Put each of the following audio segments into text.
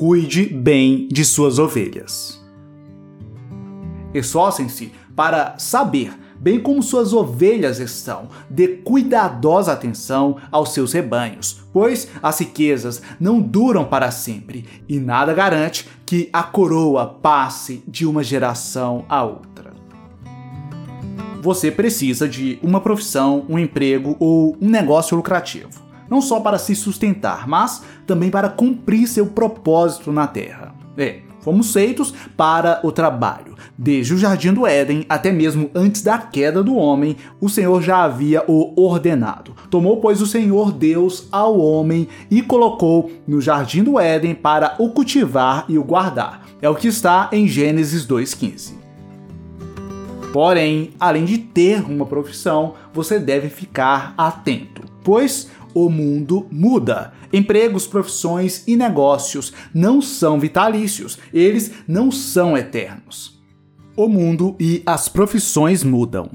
Cuide bem de suas ovelhas. Esforcem-se para saber bem como suas ovelhas estão. Dê cuidadosa atenção aos seus rebanhos, pois as riquezas não duram para sempre e nada garante que a coroa passe de uma geração a outra. Você precisa de uma profissão, um emprego ou um negócio lucrativo, não só para se sustentar, mas também para cumprir seu propósito na Terra. É, fomos feitos para o trabalho. Desde o jardim do Éden, até mesmo antes da queda do homem, o Senhor já havia o ordenado. Tomou, pois, o Senhor Deus ao homem e colocou no jardim do Éden para o cultivar e o guardar. É o que está em Gênesis 2,15. Porém, além de ter uma profissão, você deve ficar atento, pois o mundo muda. Empregos, profissões e negócios não são vitalícios, eles não são eternos o mundo e as profissões mudam.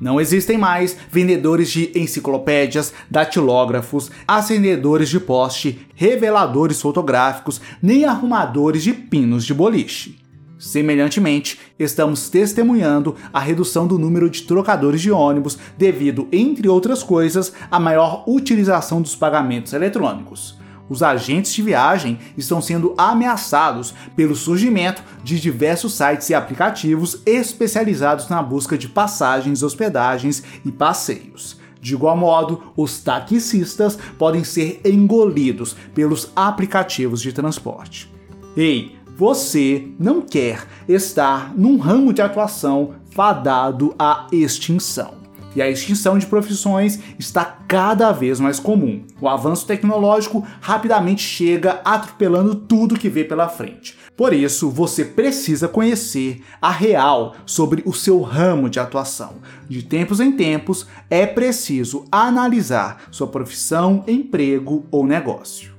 Não existem mais vendedores de enciclopédias, datilógrafos, acendedores de poste, reveladores fotográficos, nem arrumadores de pinos de boliche. Semelhantemente, estamos testemunhando a redução do número de trocadores de ônibus devido, entre outras coisas, à maior utilização dos pagamentos eletrônicos os agentes de viagem estão sendo ameaçados pelo surgimento de diversos sites e aplicativos especializados na busca de passagens, hospedagens e passeios. De igual modo, os taxistas podem ser engolidos pelos aplicativos de transporte. Ei, você não quer estar num ramo de atuação fadado à extinção e a extinção de profissões está cada vez mais comum. O avanço tecnológico rapidamente chega atropelando tudo que vê pela frente. Por isso, você precisa conhecer a real sobre o seu ramo de atuação. De tempos em tempos, é preciso analisar sua profissão, emprego ou negócio.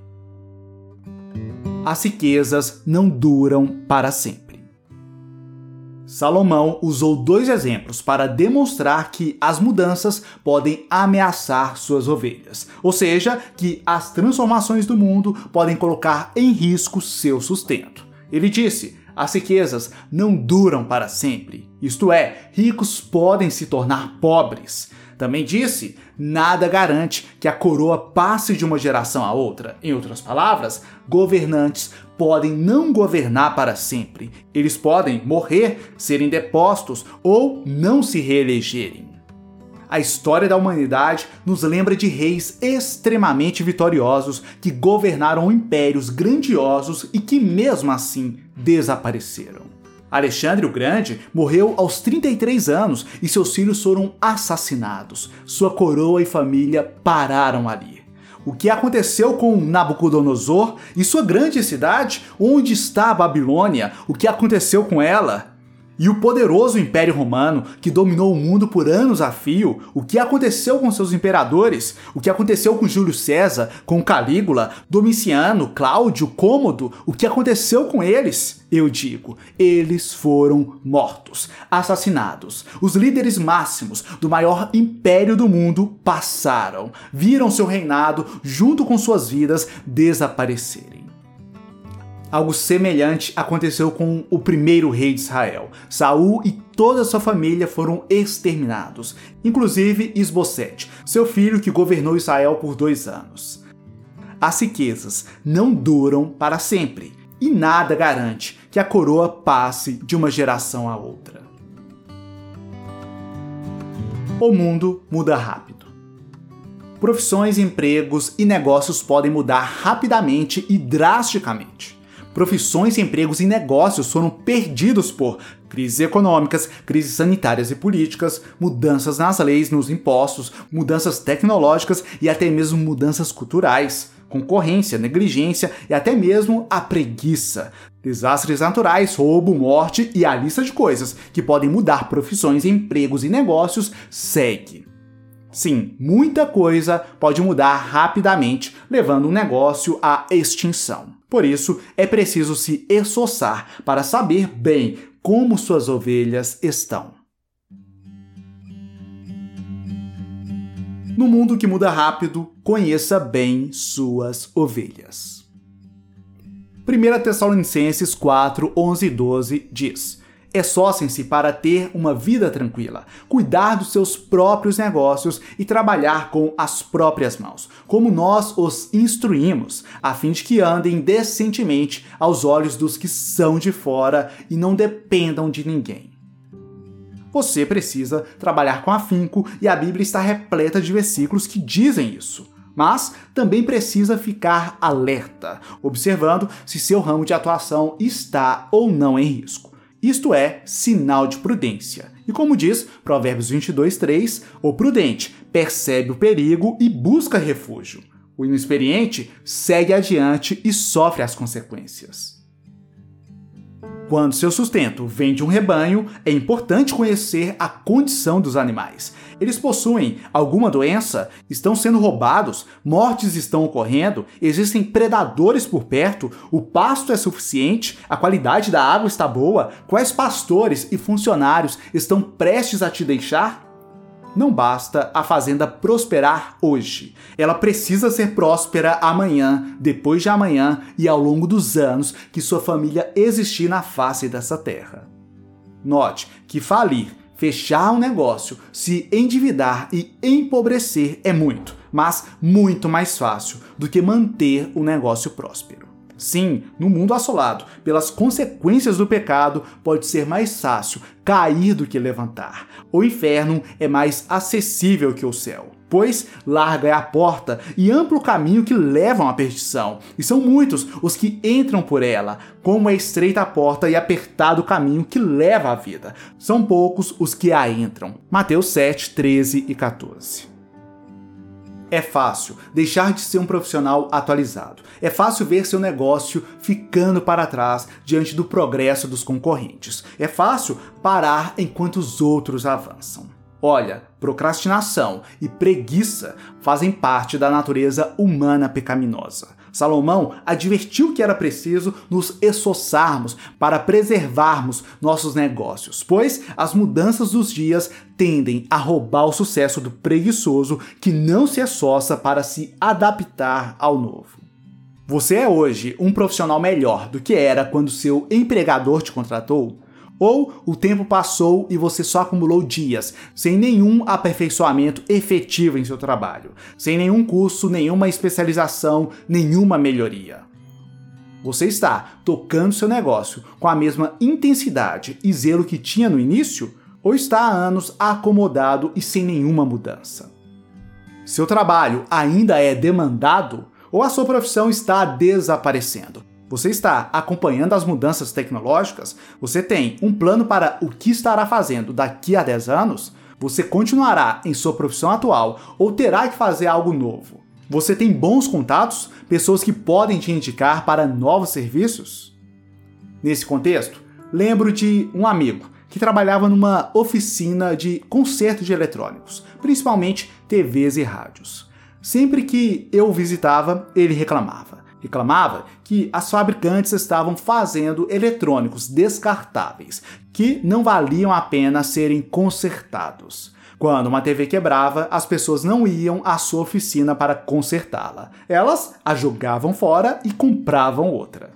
As riquezas não duram para sempre. Salomão usou dois exemplos para demonstrar que as mudanças podem ameaçar suas ovelhas, ou seja, que as transformações do mundo podem colocar em risco seu sustento. Ele disse: as riquezas não duram para sempre, isto é, ricos podem se tornar pobres. Também disse: nada garante que a coroa passe de uma geração a outra. Em outras palavras, governantes podem não governar para sempre. Eles podem morrer, serem depostos ou não se reelegerem. A história da humanidade nos lembra de reis extremamente vitoriosos que governaram impérios grandiosos e que, mesmo assim, desapareceram. Alexandre o Grande morreu aos 33 anos e seus filhos foram assassinados. Sua coroa e família pararam ali. O que aconteceu com Nabucodonosor e sua grande cidade? Onde está a Babilônia? O que aconteceu com ela? E o poderoso Império Romano, que dominou o mundo por anos a fio, o que aconteceu com seus imperadores? O que aconteceu com Júlio César, com Calígula, Domiciano, Cláudio, Cômodo? O que aconteceu com eles? Eu digo, eles foram mortos, assassinados. Os líderes máximos do maior império do mundo passaram, viram seu reinado, junto com suas vidas, desaparecerem. Algo semelhante aconteceu com o primeiro rei de Israel. Saul e toda sua família foram exterminados, inclusive Isbosete, seu filho que governou Israel por dois anos. As riquezas não duram para sempre e nada garante que a coroa passe de uma geração a outra. O mundo muda rápido. Profissões, empregos e negócios podem mudar rapidamente e drasticamente profissões, empregos e negócios foram perdidos por crises econômicas, crises sanitárias e políticas, mudanças nas leis, nos impostos, mudanças tecnológicas e até mesmo mudanças culturais, concorrência, negligência e até mesmo a preguiça. Desastres naturais, roubo, morte e a lista de coisas que podem mudar profissões, empregos e negócios segue. Sim, muita coisa pode mudar rapidamente, levando um negócio à extinção. Por isso, é preciso se esforçar para saber bem como suas ovelhas estão. No mundo que muda rápido, conheça bem suas ovelhas. 1 Tessalonicenses 4, 11 e 12 diz: Esforcem-se para ter uma vida tranquila, cuidar dos seus próprios negócios e trabalhar com as próprias mãos, como nós os instruímos, a fim de que andem decentemente aos olhos dos que são de fora e não dependam de ninguém. Você precisa trabalhar com afinco e a Bíblia está repleta de versículos que dizem isso mas também precisa ficar alerta, observando se seu ramo de atuação está ou não em risco. Isto é sinal de prudência. E como diz Provérbios 22:3, o prudente percebe o perigo e busca refúgio. O inexperiente segue adiante e sofre as consequências. Quando seu sustento vem de um rebanho, é importante conhecer a condição dos animais. Eles possuem alguma doença? Estão sendo roubados? Mortes estão ocorrendo? Existem predadores por perto? O pasto é suficiente? A qualidade da água está boa? Quais pastores e funcionários estão prestes a te deixar? Não basta a fazenda prosperar hoje. Ela precisa ser próspera amanhã, depois de amanhã e ao longo dos anos que sua família existir na face dessa terra. Note que falir, fechar um negócio, se endividar e empobrecer é muito, mas muito mais fácil do que manter o negócio próspero. Sim, no mundo assolado pelas consequências do pecado, pode ser mais fácil cair do que levantar. O inferno é mais acessível que o céu, pois larga é a porta e amplo o caminho que levam à perdição, e são muitos os que entram por ela, como é estreita a porta e apertado o caminho que leva à vida. São poucos os que a entram. Mateus 7, 13 e 14. É fácil deixar de ser um profissional atualizado. É fácil ver seu negócio ficando para trás diante do progresso dos concorrentes. É fácil parar enquanto os outros avançam. Olha, procrastinação e preguiça fazem parte da natureza humana pecaminosa. Salomão advertiu que era preciso nos esforçarmos para preservarmos nossos negócios, pois as mudanças dos dias tendem a roubar o sucesso do preguiçoso que não se esforça para se adaptar ao novo. Você é hoje um profissional melhor do que era quando seu empregador te contratou? Ou o tempo passou e você só acumulou dias, sem nenhum aperfeiçoamento efetivo em seu trabalho, sem nenhum curso, nenhuma especialização, nenhuma melhoria. Você está tocando seu negócio com a mesma intensidade e zelo que tinha no início? Ou está há anos acomodado e sem nenhuma mudança? Seu trabalho ainda é demandado? Ou a sua profissão está desaparecendo? Você está acompanhando as mudanças tecnológicas? Você tem um plano para o que estará fazendo daqui a 10 anos? Você continuará em sua profissão atual ou terá que fazer algo novo? Você tem bons contatos? Pessoas que podem te indicar para novos serviços? Nesse contexto, lembro de um amigo que trabalhava numa oficina de conserto de eletrônicos, principalmente TVs e rádios. Sempre que eu visitava, ele reclamava reclamava que as fabricantes estavam fazendo eletrônicos descartáveis, que não valiam a pena serem consertados. Quando uma TV quebrava, as pessoas não iam à sua oficina para consertá-la. Elas a jogavam fora e compravam outra.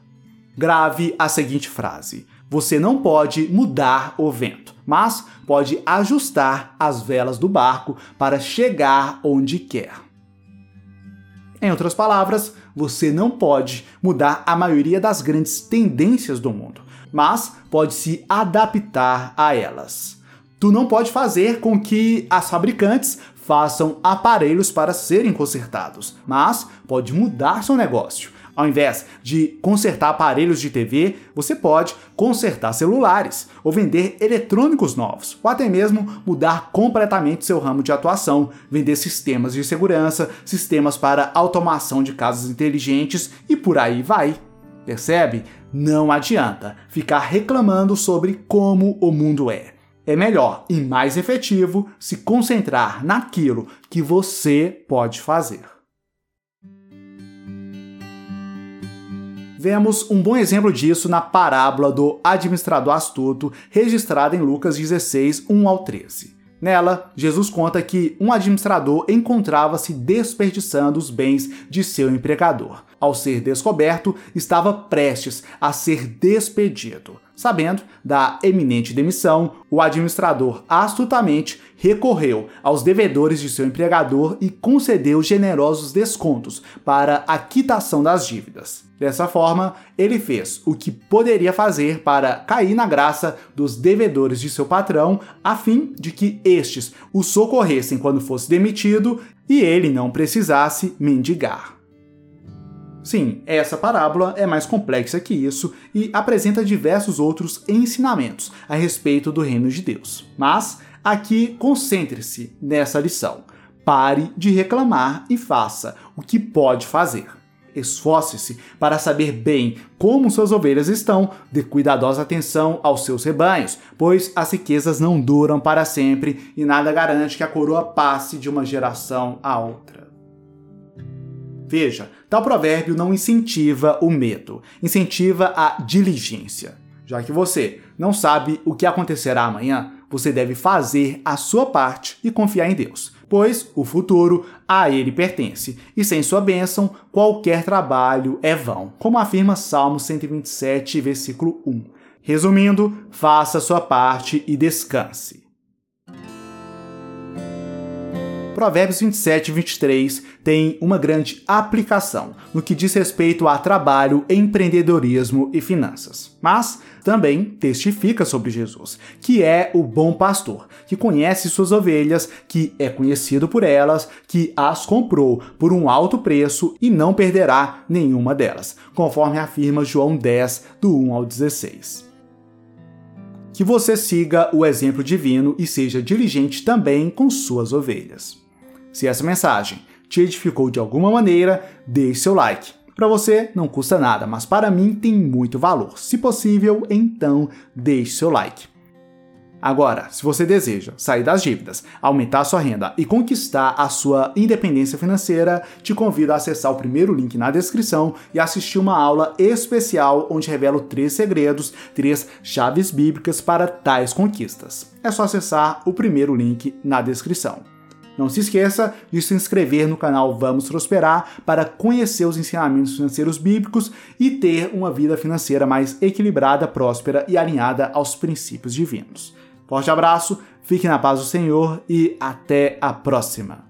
Grave a seguinte frase: Você não pode mudar o vento, mas pode ajustar as velas do barco para chegar onde quer. Em outras palavras, você não pode mudar a maioria das grandes tendências do mundo, mas pode se adaptar a elas. Tu não pode fazer com que as fabricantes façam aparelhos para serem consertados, mas pode mudar seu negócio. Ao invés de consertar aparelhos de TV, você pode consertar celulares, ou vender eletrônicos novos, ou até mesmo mudar completamente seu ramo de atuação, vender sistemas de segurança, sistemas para automação de casas inteligentes e por aí vai. Percebe? Não adianta ficar reclamando sobre como o mundo é. É melhor e mais efetivo se concentrar naquilo que você pode fazer. Vemos um bom exemplo disso na parábola do administrador astuto, registrada em Lucas 16, 1 ao 13. Nela, Jesus conta que um administrador encontrava-se desperdiçando os bens de seu empregador. Ao ser descoberto, estava prestes a ser despedido. Sabendo da eminente demissão, o administrador astutamente recorreu aos devedores de seu empregador e concedeu generosos descontos para a quitação das dívidas. Dessa forma, ele fez o que poderia fazer para cair na graça dos devedores de seu patrão, a fim de que estes o socorressem quando fosse demitido e ele não precisasse mendigar. Sim, essa parábola é mais complexa que isso e apresenta diversos outros ensinamentos a respeito do reino de Deus. Mas aqui concentre-se nessa lição. Pare de reclamar e faça o que pode fazer. Esforce-se para saber bem como suas ovelhas estão, dê cuidadosa atenção aos seus rebanhos, pois as riquezas não duram para sempre e nada garante que a coroa passe de uma geração a outra. Veja, tal provérbio não incentiva o medo, incentiva a diligência. Já que você não sabe o que acontecerá amanhã, você deve fazer a sua parte e confiar em Deus, pois o futuro a ele pertence, e sem sua bênção, qualquer trabalho é vão, como afirma Salmo 127, versículo 1. Resumindo, faça a sua parte e descanse. Provérbios 27 e 23 tem uma grande aplicação no que diz respeito a trabalho, empreendedorismo e finanças. Mas também testifica sobre Jesus, que é o bom pastor, que conhece suas ovelhas, que é conhecido por elas, que as comprou por um alto preço e não perderá nenhuma delas, conforme afirma João 10, do 1 ao 16 que você siga o exemplo divino e seja diligente também com suas ovelhas. Se essa mensagem te edificou de alguma maneira, deixe seu like. Para você não custa nada, mas para mim tem muito valor. Se possível, então deixe seu like. Agora, se você deseja sair das dívidas, aumentar sua renda e conquistar a sua independência financeira, te convido a acessar o primeiro link na descrição e assistir uma aula especial onde revelo três segredos, três chaves bíblicas para tais conquistas. É só acessar o primeiro link na descrição. Não se esqueça de se inscrever no canal Vamos Prosperar para conhecer os ensinamentos financeiros bíblicos e ter uma vida financeira mais equilibrada, próspera e alinhada aos princípios divinos. Forte abraço, fique na paz do Senhor e até a próxima!